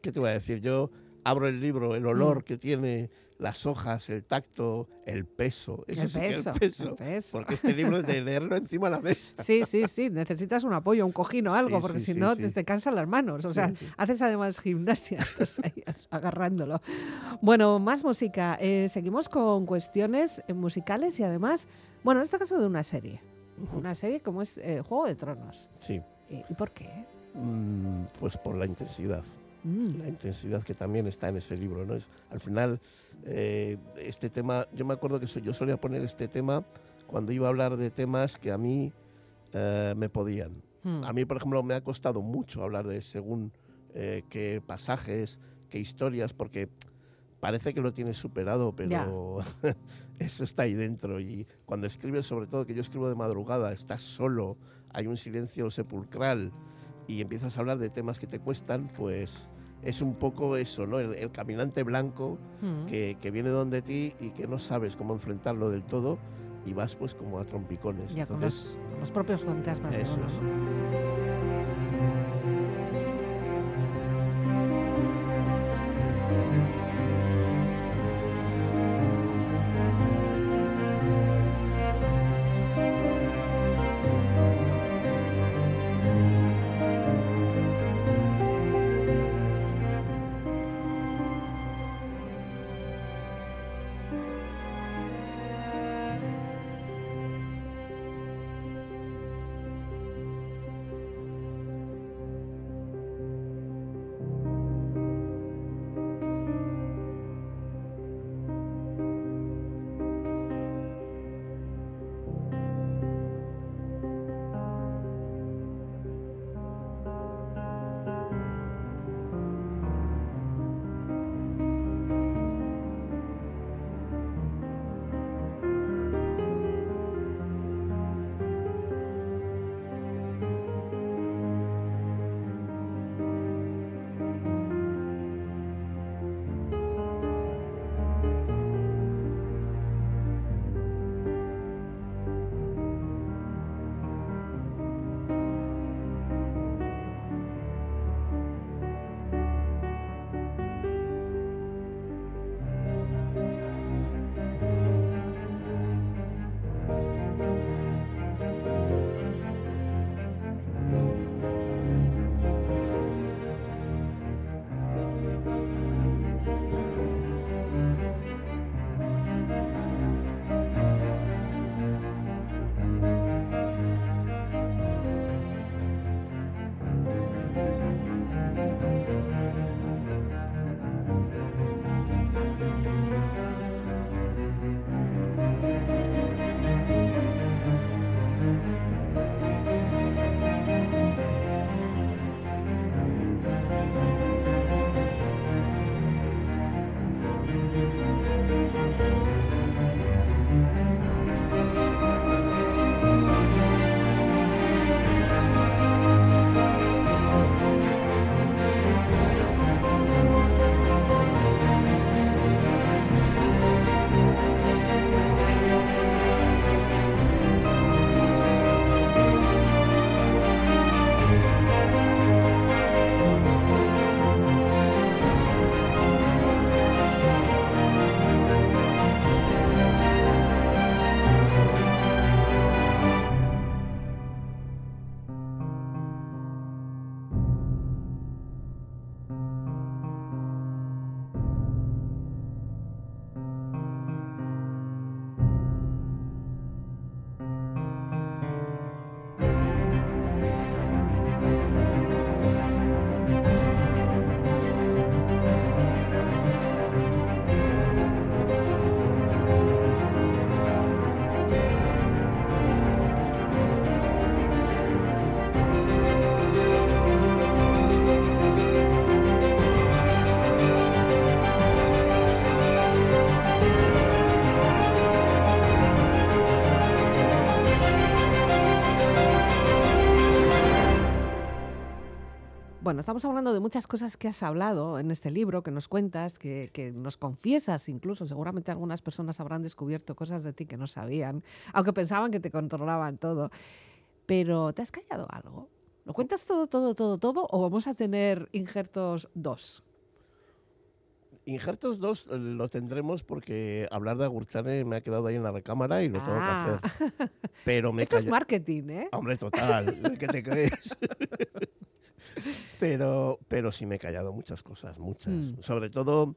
¿qué te voy a decir? Yo abro el libro, el olor Mm. que tiene, las hojas, el tacto, el peso, eso el sí que peso, el peso, el peso. porque este libro es de leerlo encima de la mesa. Sí, sí, sí, necesitas un apoyo, un cojín o algo, Sí, porque sí, si no te, te cansan las manos. O sea, haces además gimnasia, estás ahí agarrándolo. Bueno, más música. Eh, seguimos con cuestiones eh, musicales y además, bueno, en este caso de una serie. Una serie como es eh, Juego de Tronos. Sí, ¿Y por qué? Mm, pues por la intensidad. Mm, la intensidad que también está en ese libro. ¿no? Es, al final, eh, este tema, yo me acuerdo que yo solía poner este tema cuando iba a hablar de temas que a mí eh, me podían. mm. A mí, por ejemplo, me ha costado mucho hablar de según eh, qué pasajes, qué historias, porque parece que lo tienes superado, pero eso está ahí dentro. Y cuando escribes, sobre todo que yo escribo de madrugada, estás solo, hay un silencio sepulcral y empiezas a hablar de temas que te cuestan, pues es un poco eso, ¿no? El, el caminante blanco Mm. que, que viene donde ti y que no sabes cómo enfrentarlo del todo y vas pues como a trompicones. Ya Entonces, los, con los propios fantasmas eso uno, es. Bueno, estamos hablando de muchas cosas que has hablado en este libro, que nos cuentas, que, que, nos confiesas incluso. Seguramente algunas personas habrán descubierto cosas de ti que no sabían, aunque pensaban que te controlaban todo. Pero, ¿te has callado algo? ¿Lo cuentas todo, todo, todo, todo o vamos a tener injertos dos? Injertos 2 eh, lo tendremos porque hablar de Agurchane me ha quedado ahí en la recámara y lo tengo que hacer. Ah. Pero me Esto es marketing, ¿eh? Hombre, total, ¿qué te crees? pero, pero sí me he callado muchas cosas, muchas. Mm. Sobre todo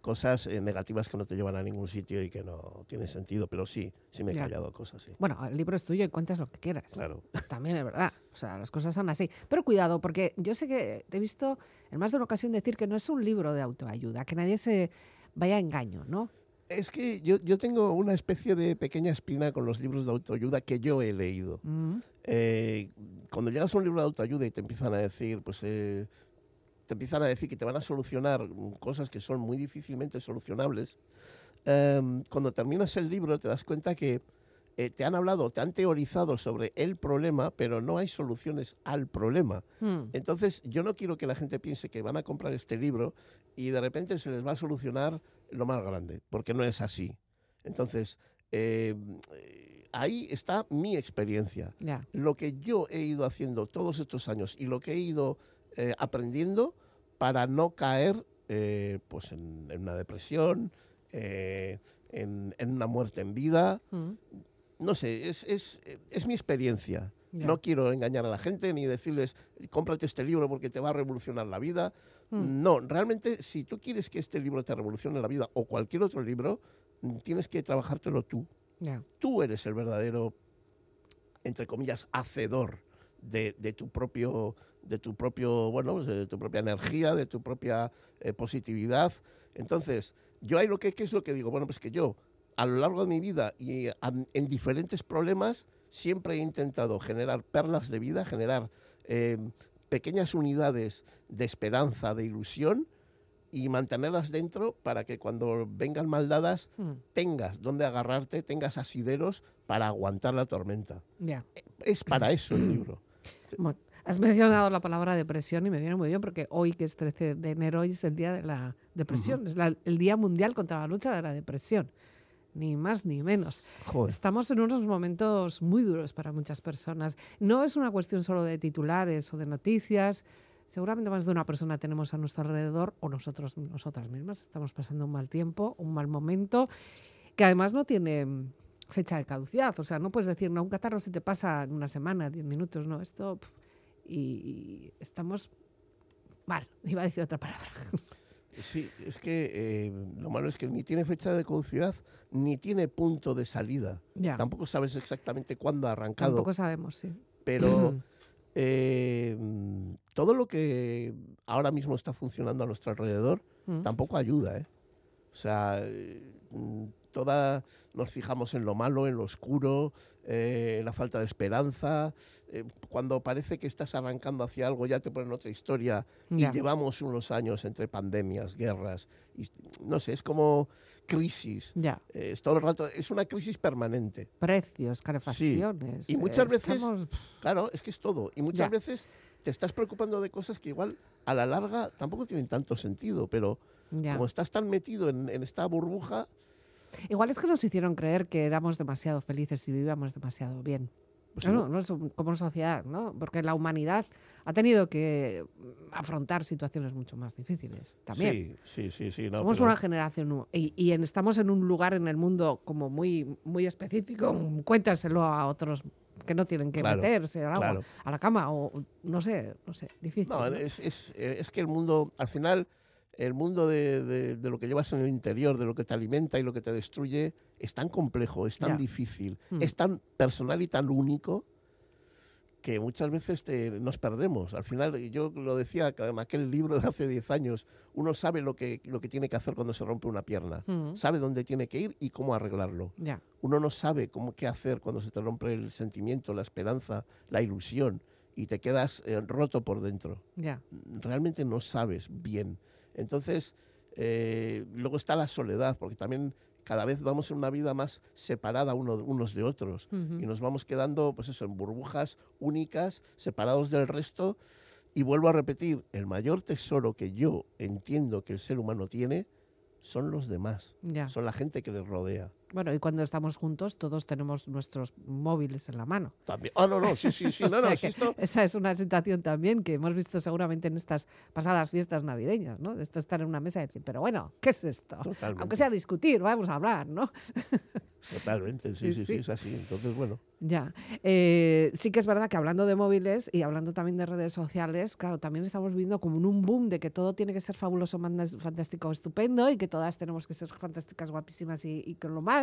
cosas eh, negativas que no te llevan a ningún sitio y que no tiene sentido. Pero sí, sí me he Ya. callado cosas, sí. Bueno, el libro es tuyo y cuentas lo que quieras. Claro. También es verdad. O sea, las cosas son así. Pero cuidado, porque yo sé que te he visto en más de una ocasión decir que no es un libro de autoayuda, que nadie se vaya a engaño, ¿no? Es que yo, yo tengo una especie de pequeña espina con los libros de autoayuda que yo he leído. Mm, Eh, cuando llegas a un libro de autoayuda y te empiezan a decir, pues, eh, te empiezan a decir que te van a solucionar cosas que son muy difícilmente solucionables, em, cuando terminas el libro te das cuenta que eh, te han hablado, te han teorizado sobre el problema, pero no hay soluciones al problema. mm. Entonces, yo no quiero que la gente piense que van a comprar este libro y de repente se les va a solucionar lo más grande, porque no es así. Entonces, eh, eh, ahí está mi experiencia. Lo que yo he ido haciendo todos estos años y lo que he ido eh, aprendiendo para no caer eh, pues en, en una depresión, eh, en, en una muerte en vida. Mm, No sé, es, es, es mi experiencia. No quiero engañar a la gente ni decirles, cómprate este libro porque te va a revolucionar la vida. Mm. No, realmente, si tú quieres que este libro te revolucione la vida o cualquier otro libro, tienes que trabajártelo tú. Tú eres el verdadero, entre comillas, hacedor de, tu propio, de tu propio, bueno, pues, de tu propia energía, de tu propia eh, positividad. Entonces, yo ahí lo que, ¿qué es lo que digo? Bueno, pues que yo, a lo largo de mi vida y en diferentes problemas, siempre he intentado generar perlas de vida, generar eh, pequeñas unidades de esperanza, de ilusión y mantenerlas dentro para que cuando vengan maldadas Mm, tengas donde agarrarte, tengas asideros para aguantar la tormenta. ya. Es para eso el libro. Bueno, has mencionado la palabra depresión y me viene muy bien porque hoy, que es 13 de enero, hoy es el día de la depresión, es la- el Día Mundial contra la lucha de la depresión. Ni más ni menos. Joder. Estamos en unos momentos muy duros para muchas personas. No es una cuestión solo de titulares o de noticias. Seguramente más de una persona tenemos a nuestro alrededor o nosotros, nosotras mismas estamos pasando un mal tiempo, un mal momento, que además no tiene mm, fecha de caducidad. O sea, no puedes decir, no, un catarro se te pasa en una semana, diez minutos, no, esto... y, y estamos mal, iba a decir otra palabra. Sí, es que eh, lo malo es que ni tiene fecha de caducidad ni tiene punto de salida. ya, Tampoco sabes exactamente cuándo ha arrancado, tampoco sabemos, sí. pero eh, mm, todo lo que ahora mismo está funcionando a nuestro alrededor Mm. tampoco ayuda, ¿eh? O sea, eh, mm, toda nos fijamos en lo malo, en lo oscuro, eh, en la falta de esperanza. eh, cuando parece que estás arrancando hacia algo, ya te ponen otra historia. Y llevamos unos años entre pandemias, guerras, y, no sé, es como crisis. Ya. eh, es todo el rato, es una crisis permanente. precios, calefacciones. Y muchas veces- estamos- Claro, es que es todo. Y muchas veces te estás preocupando de cosas que igual a la larga tampoco tienen tanto sentido, pero como estás tan metido en, en esta burbuja, Igual es que nos hicieron creer que éramos demasiado felices y vivíamos demasiado bien. pues no, no. no, como sociedad, ¿no? Porque la humanidad ha tenido que afrontar situaciones mucho más difíciles también. Sí, sí, sí, sí. no, Somos pero- una generación y, y en- estamos en un lugar en el mundo como muy, muy específico. Cuéntaselo a otros que no tienen que Claro, meterse al agua, claro. a la cama o no sé, no sé, difícil. No, es, es, es que el mundo, al final, el mundo de, de- de lo que llevas en el interior, de lo que te alimenta y lo que te destruye, es tan complejo, es tan difícil, Mm. es tan personal y tan único que muchas veces te- nos perdemos. Al final, yo lo decía en aquel libro de hace 10 años, uno sabe lo que, lo que tiene que hacer cuando se rompe una pierna, Mm, sabe dónde tiene que ir y cómo arreglarlo. Uno no sabe cómo qué hacer cuando se te rompe el sentimiento, la esperanza, la ilusión y te quedas eh, roto por dentro ya. realmente no sabes bien. Entonces, eh, luego está la soledad, porque también cada vez vamos en una vida más separada uno, unos de otros y nos vamos quedando, pues eso, en burbujas únicas, separados del resto Y vuelvo a repetir, el mayor tesoro que yo entiendo que el ser humano tiene son los demás, Ya. son la gente que les rodea. Bueno, y cuando estamos juntos, todos tenemos nuestros móviles en la mano. También. Ah, no, no, sí, sí, sí, no, no, sí, esto- Esa es una situación también que hemos visto seguramente en estas pasadas fiestas navideñas, ¿no? De esto estar en una mesa y decir, pero bueno, ¿qué es esto? Totalmente. Aunque sea discutir, vamos a hablar, ¿no? Totalmente, Sí, sí, sí, es así. Entonces, bueno, Ya. Eh, sí que es verdad que hablando de móviles y hablando también de redes sociales, claro, también estamos viviendo como en un boom de que todo tiene que ser fabuloso, fantástico, estupendo y que todas tenemos que ser fantásticas, guapísimas y, y con lo más.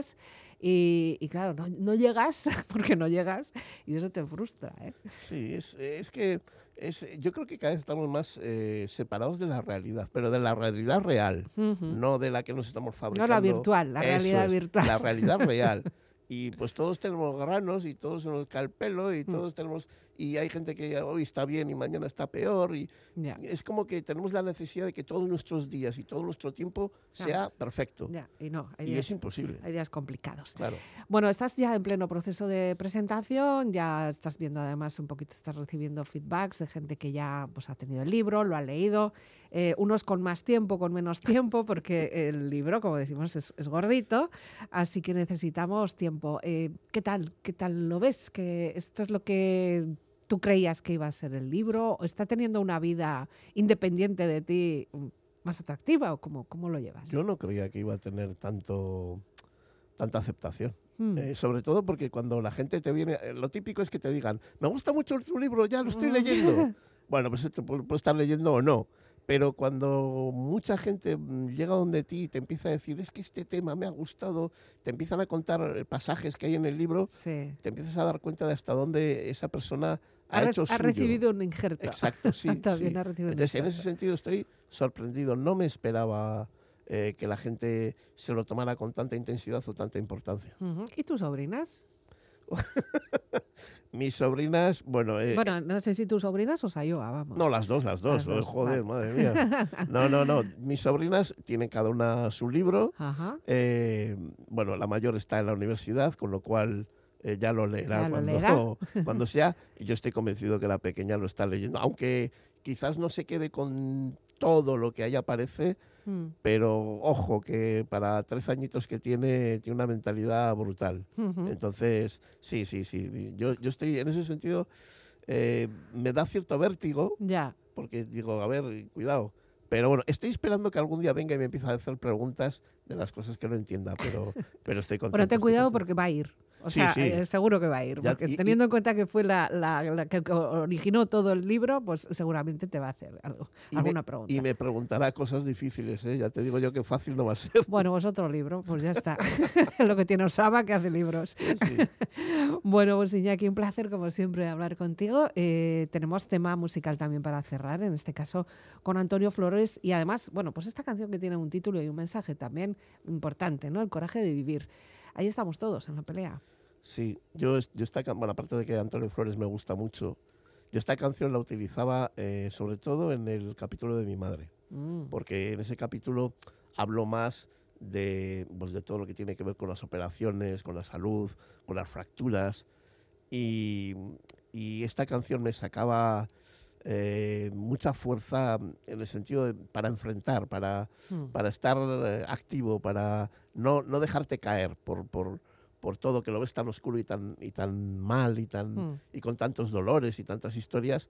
Y, y claro, no, no llegas porque no llegas y eso te frustra, ¿eh? sí, es, es que es, yo creo que cada vez estamos más eh, separados de la realidad, pero de la realidad real, no de la que nos estamos No fabricando. la virtual, la Eso realidad es, virtual. La realidad real. Y pues todos tenemos granos y todos se nos cae el pelo Mm. y todos tenemos... Y hay gente que hoy está bien y mañana está peor y Ya, es como que tenemos la necesidad de que todos nuestros días y todo nuestro tiempo sea perfecto. ya, y no, hay Y días, es imposible. hay días complicados. Claro. Bueno, estás ya en pleno proceso de presentación, ya estás viendo además un poquito, estás recibiendo feedbacks de gente que ya pues, ha tenido el libro, lo ha leído, eh, unos con más tiempo, con menos tiempo, porque el libro, como decimos, es, es gordito, así que necesitamos tiempo. Eh, ¿Qué tal? ¿Qué tal lo ves? ¿Que esto es lo que tú creías que iba a ser el libro? ¿O está teniendo una vida independiente de ti mm, más atractiva? ¿O cómo, cómo lo llevas? Yo no creía que iba a tener tanto tanta aceptación. Mm. Eh, sobre todo porque cuando la gente te viene, eh, lo típico es que te digan, me gusta mucho tu libro, ya lo estoy leyendo. bueno, pues te puede estar leyendo o no. Pero cuando mucha gente mm, llega donde ti y te empieza a decir, es que este tema me ha gustado, te empiezan a contar eh, pasajes que hay en el libro, Sí. te empiezas a dar cuenta de hasta dónde esa persona ha, Ha, re- hecho ha suyo. recibido un injerto. Exacto, sí. Sí. ha recibido un Entonces, en ese sentido estoy sorprendido. No me esperaba eh, que la gente se lo tomara con tanta intensidad o tanta importancia. ¿Y tus sobrinas? Mis sobrinas, bueno, eh, bueno, no sé si tus sobrinas o Sayoa, vamos. no, las dos, las dos. Las dos, joder, vale. madre mía. No, no, no. Mis sobrinas tienen cada una su libro. Ajá. Eh, bueno, la mayor está en la universidad, con lo cual eh, ya lo leerá, Ya lo cuando, leerá. cuando sea. Y yo estoy convencido que la pequeña lo está leyendo, aunque quizás no se quede con todo lo que ahí aparece, Mm, pero ojo, que para tres añitos que tiene, tiene una mentalidad brutal. ujú. Entonces, sí, sí, sí. Yo, yo estoy en ese sentido, eh, me da cierto vértigo, Ya. porque digo, a ver, cuidado. Pero bueno, estoy esperando que algún día venga y me empiece a hacer preguntas de las cosas que no entienda, pero, pero estoy contento. Bueno, ten cuidado contento. porque va a ir. O Sí, sea, sí. eh, seguro que va a ir. Ya, porque y- y- teniendo en cuenta que fue la, la- la que originó todo el libro, pues seguramente te va a hacer algo, me- alguna pregunta. Y me preguntará cosas difíciles, ¿eh? Ya te digo yo que fácil no va a ser. Bueno, pues otro libro, pues ya está. Lo que tiene Osama, que hace libros. Sí. Bueno, pues Iñaki, un placer como siempre hablar contigo. Eh, tenemos tema musical también para cerrar, en este caso con Antonio Flores y además, bueno, pues esta canción que tiene un título y un mensaje también importante, ¿no? El coraje de vivir. Ahí estamos todos en la pelea. Sí, yo, yo esta, bueno, aparte de que Antonio Flores me gusta mucho, yo esta canción la utilizaba eh, sobre todo en el capítulo de mi madre, Mm, porque en ese capítulo hablo más de, pues, de todo lo que tiene que ver con las operaciones, con la salud, con las fracturas, y, y esta canción me sacaba eh, mucha fuerza en el sentido de, para enfrentar, para, mm. para estar eh, activo, para no, no dejarte caer por, por, por todo que lo ves tan oscuro y tan, y tan mal y, tan, Mm. y con tantos dolores y tantas historias.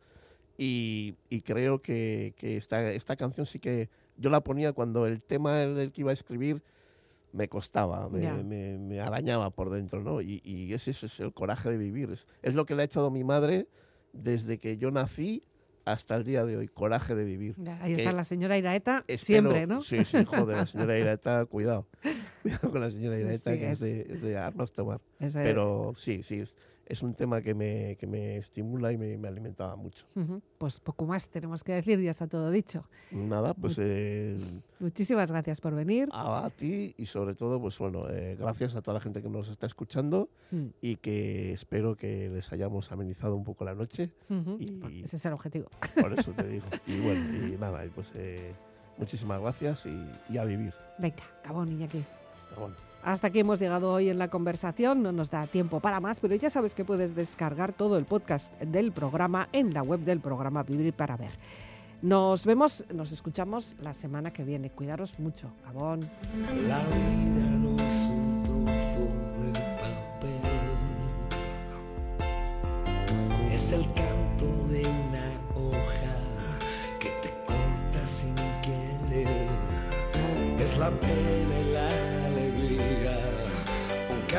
Y, y creo que, que esta, esta canción sí que yo la ponía cuando el tema del que iba a escribir me costaba, me, me- me arañaba por dentro, ¿no? Y, y ese, ese es el coraje de vivir. Es, es lo que le ha hecho a mi madre desde que yo nací hasta el día de hoy, coraje de vivir. Ya, ahí está la señora Iraeta, Espero- siempre, ¿no? Sí, sí, joder, la señora Iraeta, cuidado. Cuidado con la señora Iraeta, sí, que es, es- de, es de armas tomar. Pero sí, sí, es, un tema que me, que me estimula y me, me alimentaba mucho. Ujú, Pues poco más tenemos que decir, ya está todo dicho. Nada, pues eh, Muchísimas gracias por venir. a, a ti y sobre todo, pues bueno, eh, gracias a toda la gente que nos está escuchando Mm, y que espero que les hayamos amenizado un poco la noche. ujú. Y- Ese es el objetivo. Por eso te digo. Y bueno, y nada, pues eh, muchísimas gracias y, y a vivir. Venga, acabó, Iñaki. Bueno. Hasta aquí hemos llegado hoy en la conversación, no nos da tiempo para más, pero ya sabes que puedes descargar todo el podcast del programa en la web del programa Vivir para Ver. Nos vemos, nos escuchamos la semana que viene. Cuidaros mucho. Gabón. La vida no es un trozo de papel. Es el canto de una hoja que te corta sin querer. Es la pena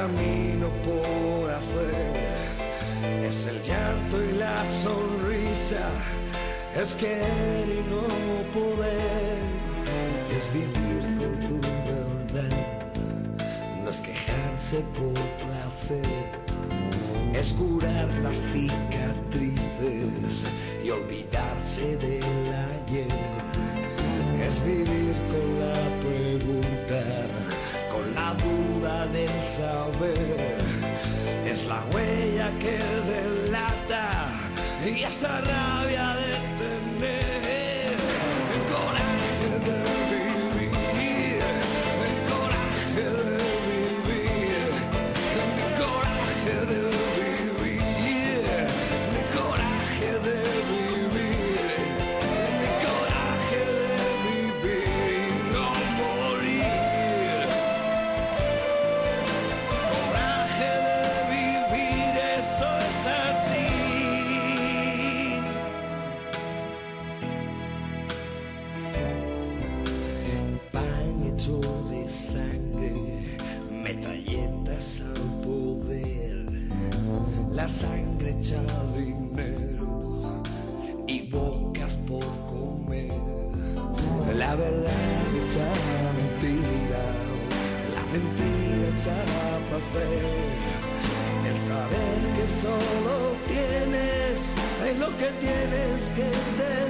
camino por hacer. Es el llanto y la sonrisa, es querer y no poder. Es vivir con tu verdad, no es quejarse por placer. Es curar las cicatrices y olvidarse del ayer es vivir con la pregunta, del saber. Es la huella que delata y esa rabia de que tienes que tener.